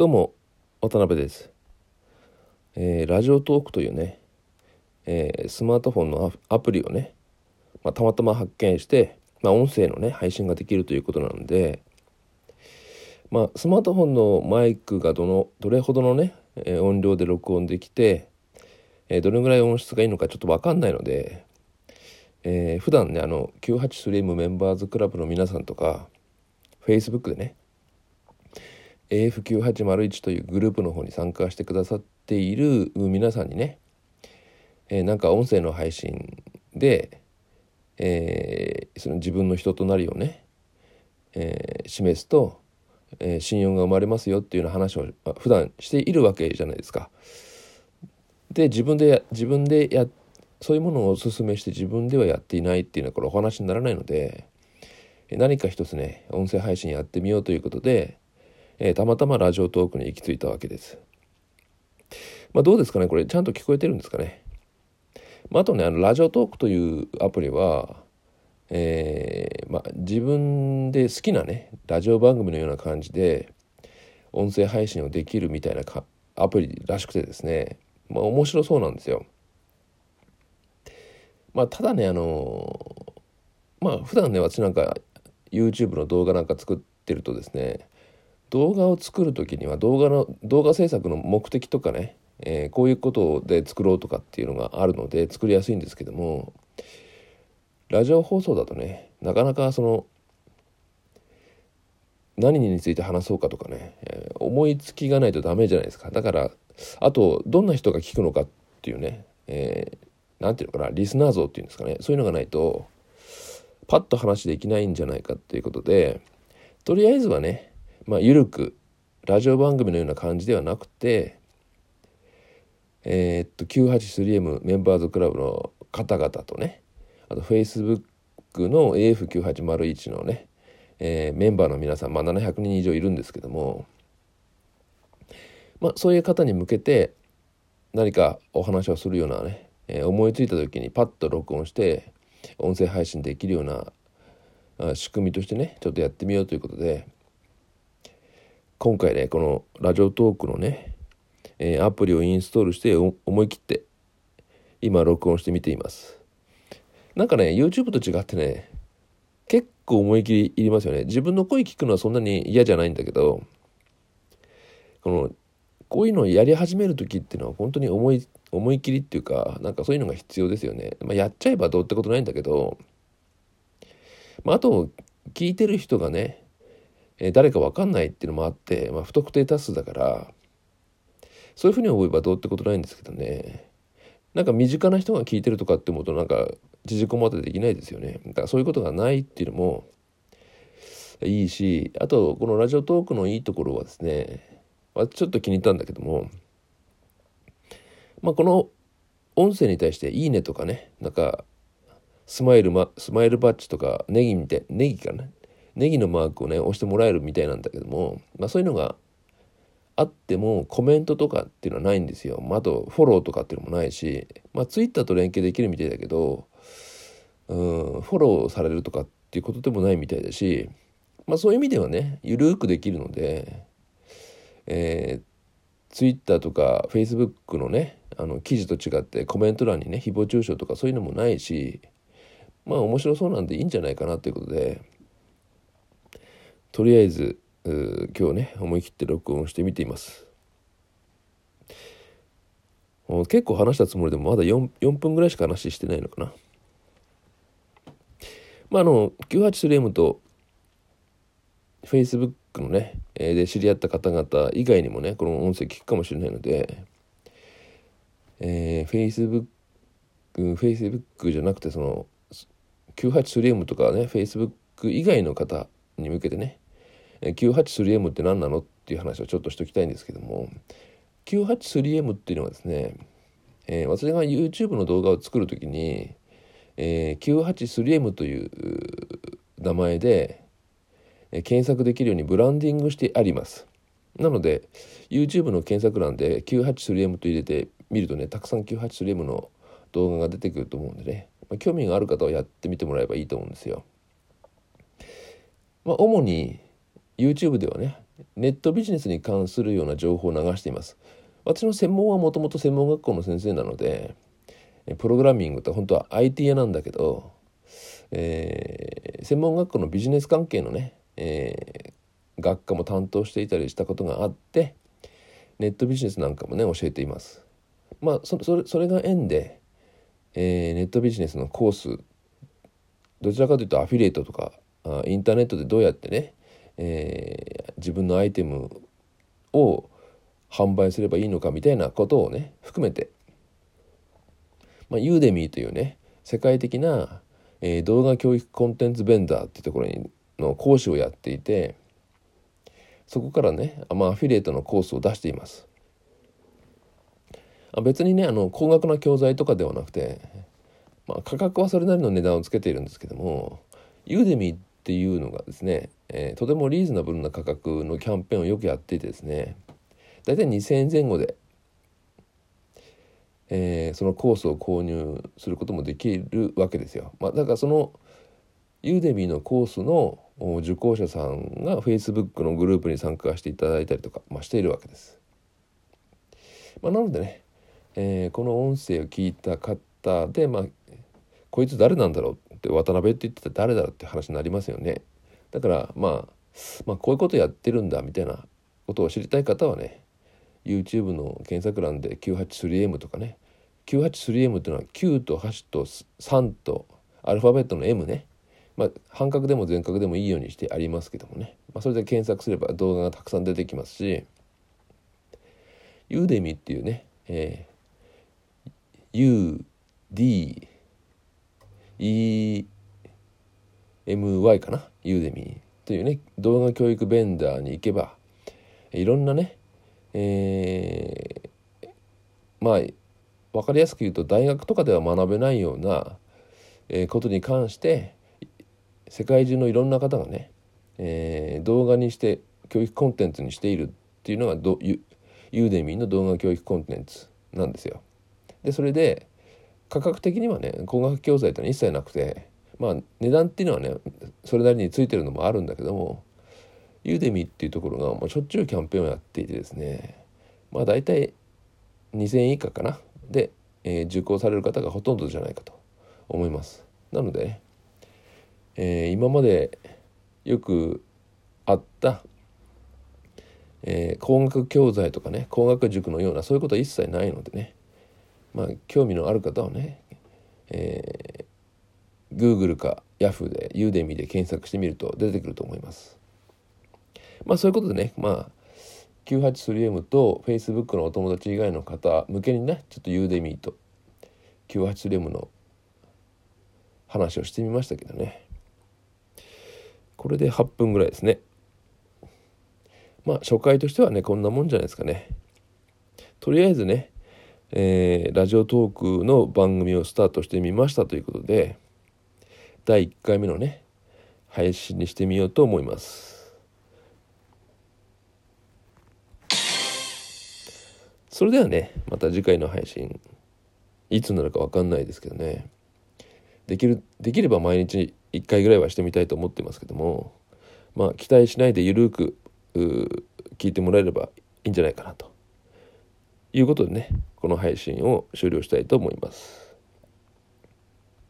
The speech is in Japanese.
どうも渡辺です、えーラジオトークというね、えースマートフォンのアプリをね、まあ、たまたま発見して、まあ、音声のね配信ができるということなので、まあ、スマートフォンのマイクがどのどれほどのね、え音量で録音できて、えどれぐらい音質がいいのかちょっと分かんないので、えー普段ねあの 983M メンバーズクラブの皆さんとか Facebook でね AF9801 というグループの方に参加してくださっている皆さんにね、えーなんか音声の配信で、えーその自分の人となりをね、えー示すと、えー信用が生まれますよっていうような話をま普段しているわけじゃないですか。で自分で自分でやそういうものをお勧めして自分ではやっていないっていうのはこれお話にならないので何か一つね音声配信やってみようということで、えーたまたまラジオトークに行き着いたわけです。まあどうですかね？これちゃんと聞こえてるんですかね？まあ、あとねあのラジオトークというアプリは、えーまあ、自分で好きなねラジオ番組のような感じで音声配信をできるみたいなかアプリらしくてですね、まあ、面白そうなんですよ。まあ、ただねあのまあ普段ね私なんか YouTube の動画なんか作ってるとですね動画を作る時には動画の動画制作の目的とかね、えーこういうことで作ろうとかっていうのがあるので作りやすいんですけどもラジオ放送だとねなかなかその何について話そうかとかね、えー思いつきがないとダメじゃないですか。だからあとどんな人が聞くのかっていうね、えーていうのかなリスナー像っていうんですかねそういうのがないとパッと話できないんじゃないかっていうことでとりあえずはねまあ緩くラジオ番組のような感じではなくてえーっと 983M メンバーズクラブの方々とねあと Facebook の AF9801 のね、えーメンバーの皆さん、まあ、700人以上いるんですけども、まあ、そういう方に向けて何かお話をするようなね、えー思いついた時にパッと録音して音声配信できるような仕組みとしてねちょっとやってみようということで今回ねこのラジオトークのね、えーアプリをインストールして思い切って今録音してみています。なんかね YouTube と違ってね結構思い切りいりますよね。自分の声聞くのはそんなに嫌じゃないんだけどこのこういうのをやり始める時っていうのは本当に思い思い切りっていうかなんかそういうのが必要ですよね、まあ、やっちゃえばどうってことないんだけど、まあ、あと聞いてる人がねえー誰か分かんないっていうのもあって、まあ、不特定多数だからそういうふうに思えばどうってことないんですけどね。なんか身近な人が聞いてるとかって思うとなんか縮こまってできないですよね。だからそういうことがないっていうのもいいしあとこのラジオトークのいいところはですね、まあ、ちょっと気に入ったんだけどもまあこの音声に対して「いいね」とかねなんかスマイル、ま、スマイルバッジとかネギみたいネギかなネギのマークをね押してもらえるみたいなんだけども、まあ、そういうのがあってもコメントとかっていうのはないんですよ、まあ、あとフォローとかっていうのもないし、まあ、ツイッターと連携できるみたいだけどうんフォローされるとかっていうことでもないみたいだし、まあ、そういう意味ではねゆるーくできるので、えー、ツイッターとかフェイスブックのねあの記事と違ってコメント欄にね誹謗中傷とかそういうのもないしまあ面白そうなんでいいんじゃないかなということでとりあえず今日ね思い切って録音してみています。結構話したつもりでもまだ 4, 4分ぐらいしか話してないのかな。まああの 983M と Facebook のね、で知り合った方々以外にもねこの音声聞くかもしれないので、えー、Facebook, Facebook じゃなくてその 983M とかね Facebook 以外の方に向けてね。983M って何なの？っていう話をちょっとしておきたいんですけども。983M っていうのはですね、えー私が YouTube の動画を作る時に、えー 983M という名前で、え検索できるようにブランディングしてあります。なので YouTube の検索欄で 983M と入れてみるとねたくさん 983M の動画が出てくると思うんでね、まあ興味がある方はやってみてもらえばいいと思うんですよ。まあ、主に YouTube ではねネットビジネスに関するような情報を流しています。私の専門はもともと専門学校の先生なのでプログラミングって本当は IT 屋なんだけど、えー、専門学校のビジネス関係のね、えー、学科も担当していたりしたことがあってネットビジネスなんかもね教えています。まあそれそれが縁で、えー、ネットビジネスのコースどちらかというとアフィリエイトとかあインターネットでどうやってね、えー、自分のアイテムを販売すればいいのかみたいなことをね含めて、まあ、ユーデミーというね世界的な、えー、動画教育コンテンツベンダーっていうところにの講師をやっていてそこからね、まあ、アフィリエイトのコースを出しています。別にねあの高額な教材とかではなくてまあ、価格はそれなりの値段をつけているんですけどもユーデミーっていうのがですね、えー、とてもリーズナブルな価格のキャンペーンをよくやっていてですね大体2,000円前後で、えー、そのコースを購入することもできるわけですよ。まあ、だからそのユーデミーのコースの受講者さんが Facebook のグループに参加していただいたりとか、まあ、しているわけです。まあ、なのでね、えー、この音声を聞いた方で、まあ、こいつ誰なんだろうって渡辺って言ってた誰だって話になりますよね。だから、まあ、まあこういうことやってるんだみたいなことを知りたい方はね YouTube の検索欄で 983M とかね 983M っていうのは9と8と3とアルファベットの M ね。まあ半角でも全角でもいいようにしてありますけどもね、まあ、それで検索すれば動画がたくさん出てきますしユーデミっていうね、えー、UD EMY かな？ユーデミーというね動画教育ベンダーに行けばいろんなね、えー、まあ分かりやすく言うと大学とかでは学べないような、ことに関して世界中のいろんな方がね、えー、動画にして教育コンテンツにしているっていうのがユユーデミーの動画教育コンテンツなんですよ。でそれで価格的にはね高額教材ってのは一切なくてまあ値段っていうのはねそれなりについてるのもあるんだけどもユーデミっていうところがもうしょっちゅうキャンペーンをやっていてですねまあ大体2,000円以下かなで、えー、受講される方がほとんどじゃないかと思います。なので、ね、えー、今までよくあった、えー、高額教材とかね高額塾のようなそういうことは一切ないのでねまあ、興味のある方はね、えー、Google か Yahoo で Udemy で検索してみると出てくると思います。まあそういうことでね、まあ 983M と Facebook のお友達以外の方向けにね、ちょっと Udemy と 983M の話をしてみましたけどね。これで8分ぐらいですね。まあ初回としてはね、こんなもんじゃないですかね。とりあえずね、えー、ラジオトークの番組をスタートしてみましたということで第1回目のね配信にしてみようと思います。それではねまた次回の配信いつになるか分かんないですけどねできるできれば毎日1回ぐらいはしてみたいと思ってますけどもまあ期待しないでゆるく聞いてもらえればいいんじゃないかなと。いうことでねこの配信を終了したいと思います。